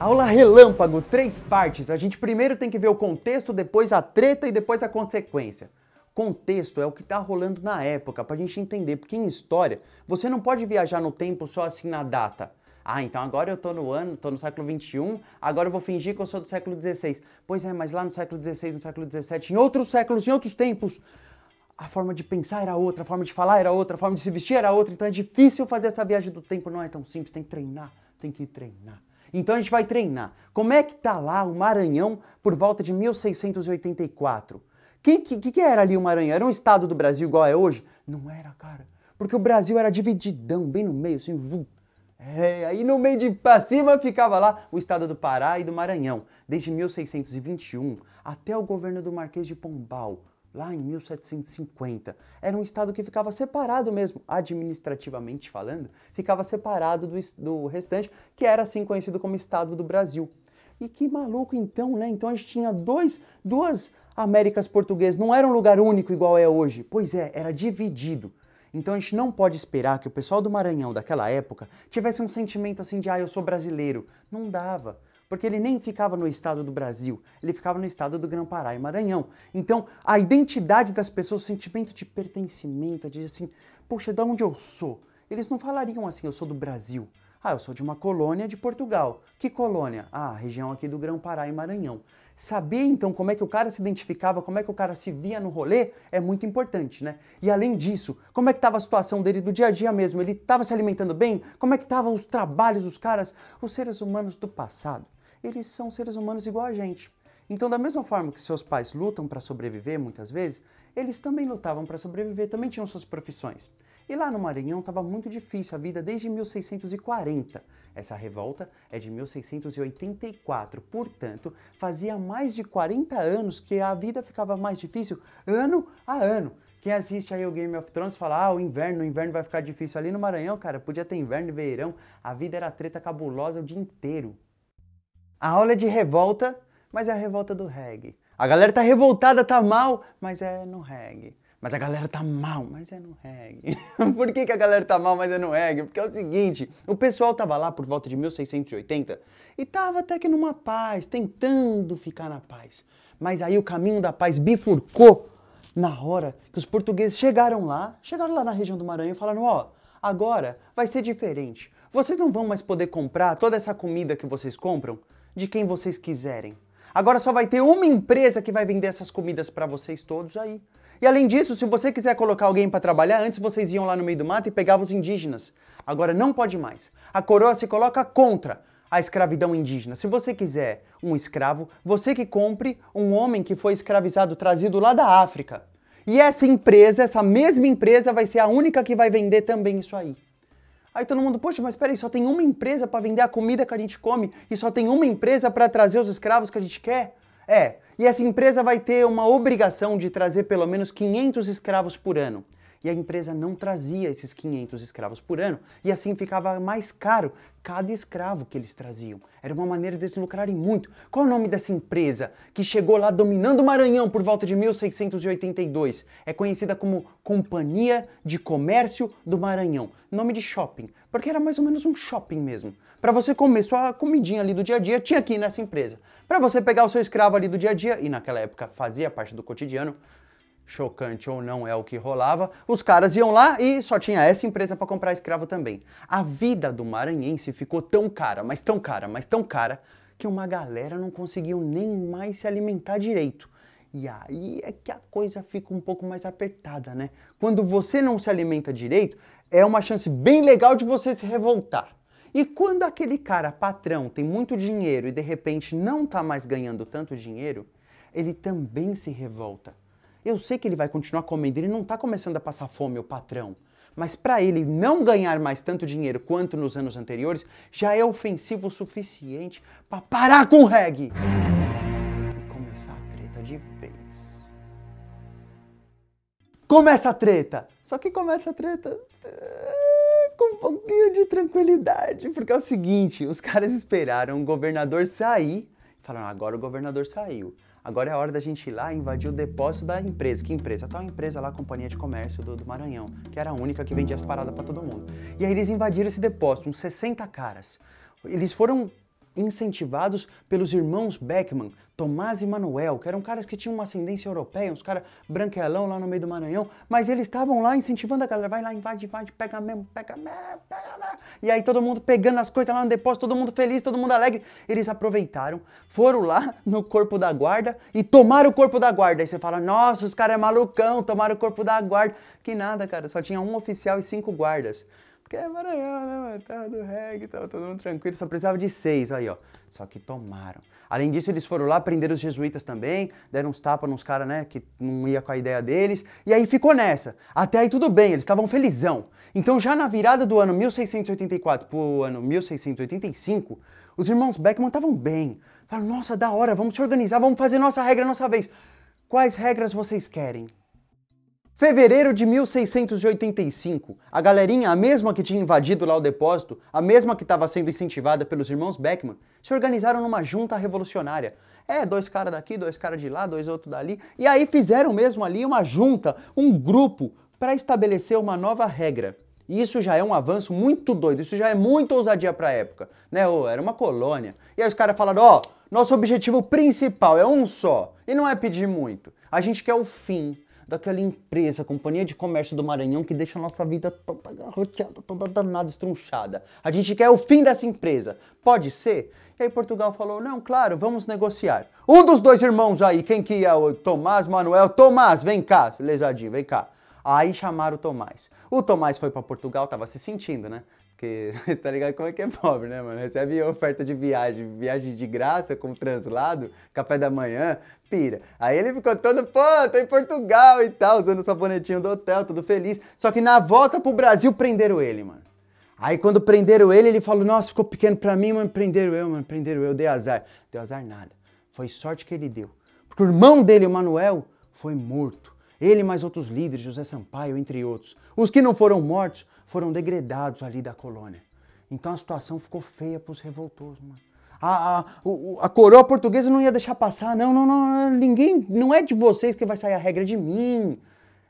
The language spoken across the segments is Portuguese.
Aula relâmpago, três partes. A gente primeiro tem que ver o contexto, depois a treta e depois a consequência. Contexto é o que está rolando na época, para a gente entender, porque em história você não pode viajar no tempo só assim na data. Ah, então agora eu tô no ano, tô no século 21, agora eu vou fingir que eu sou do século 16. Pois é, mas lá no século 16, no século 17, em outros séculos, em outros tempos, a forma de pensar era outra, a forma de falar era outra, a forma de se vestir era outra, então é difícil fazer essa viagem do tempo, não é tão simples, tem que treinar, tem que treinar. Então a gente vai treinar. Como é que tá lá o Maranhão por volta de 1684? O que, que, que era ali o Maranhão? Era um estado do Brasil igual é hoje? Não era, cara. Porque o Brasil era divididão, bem no meio, assim, vum. É, aí no meio de pra cima ficava lá o estado do Pará e do Maranhão, desde 1621 até o governo do Marquês de Pombal, lá em 1750. Era um estado que ficava separado mesmo, administrativamente falando, ficava separado do, do restante, que era assim conhecido como Estado do Brasil. E que maluco então, né? Então a gente tinha dois, duas Américas portuguesas, não era um lugar único igual é hoje. Pois é, era dividido. Então a gente não pode esperar que o pessoal do Maranhão daquela época tivesse um sentimento assim de ah, eu sou brasileiro. Não dava porque ele nem ficava no estado do Brasil, ele ficava no estado do Grã-Pará e Maranhão. Então, a identidade das pessoas, o sentimento de pertencimento, de assim, poxa, de onde eu sou? Eles não falariam assim, eu sou do Brasil. Ah, eu sou de uma colônia de Portugal. Que colônia? Ah, região aqui do Grão-Pará e Maranhão. Saber então como é que o cara se identificava, como é que o cara se via no rolê, é muito importante, né? E além disso, como é que estava a situação dele do dia a dia mesmo? Ele estava se alimentando bem? Como é que estavam os trabalhos dos caras, os seres humanos do passado? Eles são seres humanos igual a gente. Então, da mesma forma que seus pais lutam para sobreviver muitas vezes, eles também lutavam para sobreviver, também tinham suas profissões. E lá no Maranhão estava muito difícil a vida desde 1640. Essa revolta é de 1684, portanto, fazia mais de 40 anos que a vida ficava mais difícil ano a ano. Quem assiste aí o Game of Thrones fala, ah, o inverno, o inverno vai ficar difícil. Ali no Maranhão, cara, podia ter inverno e verão, a vida era treta cabulosa o dia inteiro. A aula é de revolta, mas é a revolta do reggae. A galera tá revoltada, tá mal, mas é no reggae. Mas a galera tá mal, mas é no reggae. por que, que a galera tá mal, mas é no reggae? Porque é o seguinte, o pessoal tava lá por volta de 1680 e tava até que numa paz, tentando ficar na paz. Mas aí o caminho da paz bifurcou na hora que os portugueses chegaram lá, chegaram lá na região do Maranhão e falaram, ó, oh, agora vai ser diferente. Vocês não vão mais poder comprar toda essa comida que vocês compram de quem vocês quiserem. Agora só vai ter uma empresa que vai vender essas comidas para vocês todos aí. E além disso, se você quiser colocar alguém para trabalhar, antes vocês iam lá no meio do mato e pegavam os indígenas. Agora não pode mais. A coroa se coloca contra a escravidão indígena. Se você quiser um escravo, você que compre um homem que foi escravizado, trazido lá da África. E essa empresa, essa mesma empresa, vai ser a única que vai vender também isso aí. Aí todo mundo, poxa, mas peraí, só tem uma empresa para vender a comida que a gente come e só tem uma empresa para trazer os escravos que a gente quer? É, e essa empresa vai ter uma obrigação de trazer pelo menos 500 escravos por ano e a empresa não trazia esses 500 escravos por ano e assim ficava mais caro cada escravo que eles traziam. Era uma maneira de eles lucrarem muito. Qual é o nome dessa empresa que chegou lá dominando o Maranhão por volta de 1682? É conhecida como Companhia de Comércio do Maranhão. Nome de shopping, porque era mais ou menos um shopping mesmo. Para você comer sua comidinha ali do dia a dia, tinha aqui nessa empresa. Para você pegar o seu escravo ali do dia a dia, e naquela época fazia parte do cotidiano, chocante ou não é o que rolava, os caras iam lá e só tinha essa empresa para comprar escravo também. A vida do maranhense ficou tão cara, mas tão cara, mas tão cara, que uma galera não conseguiu nem mais se alimentar direito. E aí é que a coisa fica um pouco mais apertada, né? Quando você não se alimenta direito, é uma chance bem legal de você se revoltar. E quando aquele cara patrão tem muito dinheiro e de repente não está mais ganhando tanto dinheiro, ele também se revolta. Eu sei que ele vai continuar comendo, ele não está começando a passar fome, o patrão. Mas para ele não ganhar mais tanto dinheiro quanto nos anos anteriores, já é ofensivo o suficiente para parar com o reggae e começar a treta de vez. Começa a treta! Só que começa a treta eh, com um pouquinho de tranquilidade, porque é o seguinte, os caras esperaram o governador sair, falaram, agora o governador saiu. Agora é a hora da gente ir lá e invadir o depósito da empresa. Que empresa? A tal empresa lá, a Companhia de Comércio do, do Maranhão, que era a única que vendia as paradas para todo mundo. E aí eles invadiram esse depósito, uns 60 caras. Eles foram incentivados pelos irmãos Beckman, Tomás e Manuel, que eram caras que tinham uma ascendência europeia, uns caras branquelão lá no meio do Maranhão, mas eles estavam lá incentivando a galera, vai lá, invade, invade, pega mesmo, pega mesmo, pega mesmo. E aí todo mundo pegando as coisas lá no depósito, todo mundo feliz, todo mundo alegre. Eles aproveitaram, foram lá no corpo da guarda e tomaram o corpo da guarda. Aí você fala, nossa, os caras é malucão, tomaram o corpo da guarda. Que nada, cara, só tinha um oficial e cinco guardas. Porque é Maranhão, né, mano? Tava do reggae, tava todo mundo tranquilo, só precisava de seis, aí, ó. Só que tomaram. Além disso, eles foram lá prender os jesuítas também, deram uns tapas nos caras, né, que não ia com a ideia deles, e aí ficou nessa. Até aí tudo bem, eles estavam felizão. Então, já na virada do ano 1684 pro ano 1685, os irmãos Beckman estavam bem. Falaram, nossa, da hora, vamos se organizar, vamos fazer nossa regra nossa vez. Quais regras vocês querem? Fevereiro de 1685, a galerinha, a mesma que tinha invadido lá o depósito, a mesma que estava sendo incentivada pelos irmãos Beckman, se organizaram numa junta revolucionária. É, dois caras daqui, dois caras de lá, dois outros dali, e aí fizeram mesmo ali uma junta, um grupo, para estabelecer uma nova regra. E isso já é um avanço muito doido, isso já é muito ousadia para a época, né? Oh, era uma colônia. E aí os caras falaram, ó, oh, nosso objetivo principal é um só, e não é pedir muito. A gente quer o fim daquela empresa, Companhia de Comércio do Maranhão, que deixa a nossa vida toda garroteada, toda danada, estrunchada. A gente quer o fim dessa empresa. Pode ser? E aí Portugal falou, não, claro, vamos negociar. Um dos dois irmãos aí, quem que é o Tomás Manuel? Tomás, vem cá, lesadinho, vem cá. Aí chamaram o Tomás. O Tomás foi para Portugal, tava se sentindo, né? Porque você tá ligado como é que é pobre, né, mano? Recebe oferta de viagem, viagem de graça, com translado, café da manhã, pira. Aí ele ficou todo, pô, tô em Portugal e tal, usando o sabonetinho do hotel, tudo feliz. Só que na volta pro Brasil prenderam ele, mano. Aí quando prenderam ele, ele falou, nossa, ficou pequeno pra mim, mano, prenderam eu, mano, prenderam eu, dei azar. Deu azar nada. Foi sorte que ele deu. Porque o irmão dele, o Manuel, foi morto. Ele mais outros líderes, José Sampaio, entre outros. Os que não foram mortos foram degradados ali da colônia. Então a situação ficou feia para os revoltosos, mano. A, a, a, coroa portuguesa não ia deixar passar, não, não, não, ninguém, não é de vocês que vai sair a regra, é de mim.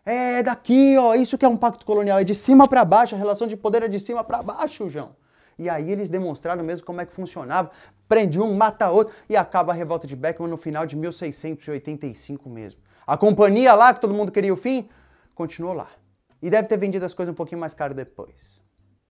É daqui, ó, isso que é um pacto colonial, é de cima para baixo, a relação de poder é de cima para baixo, João. E aí eles demonstraram mesmo como é que funcionava, prende um, mata outro, e acaba a revolta de Beckman no final de 1685 mesmo. A companhia lá, que todo mundo queria o fim, continuou lá. E deve ter vendido as coisas um pouquinho mais caro depois.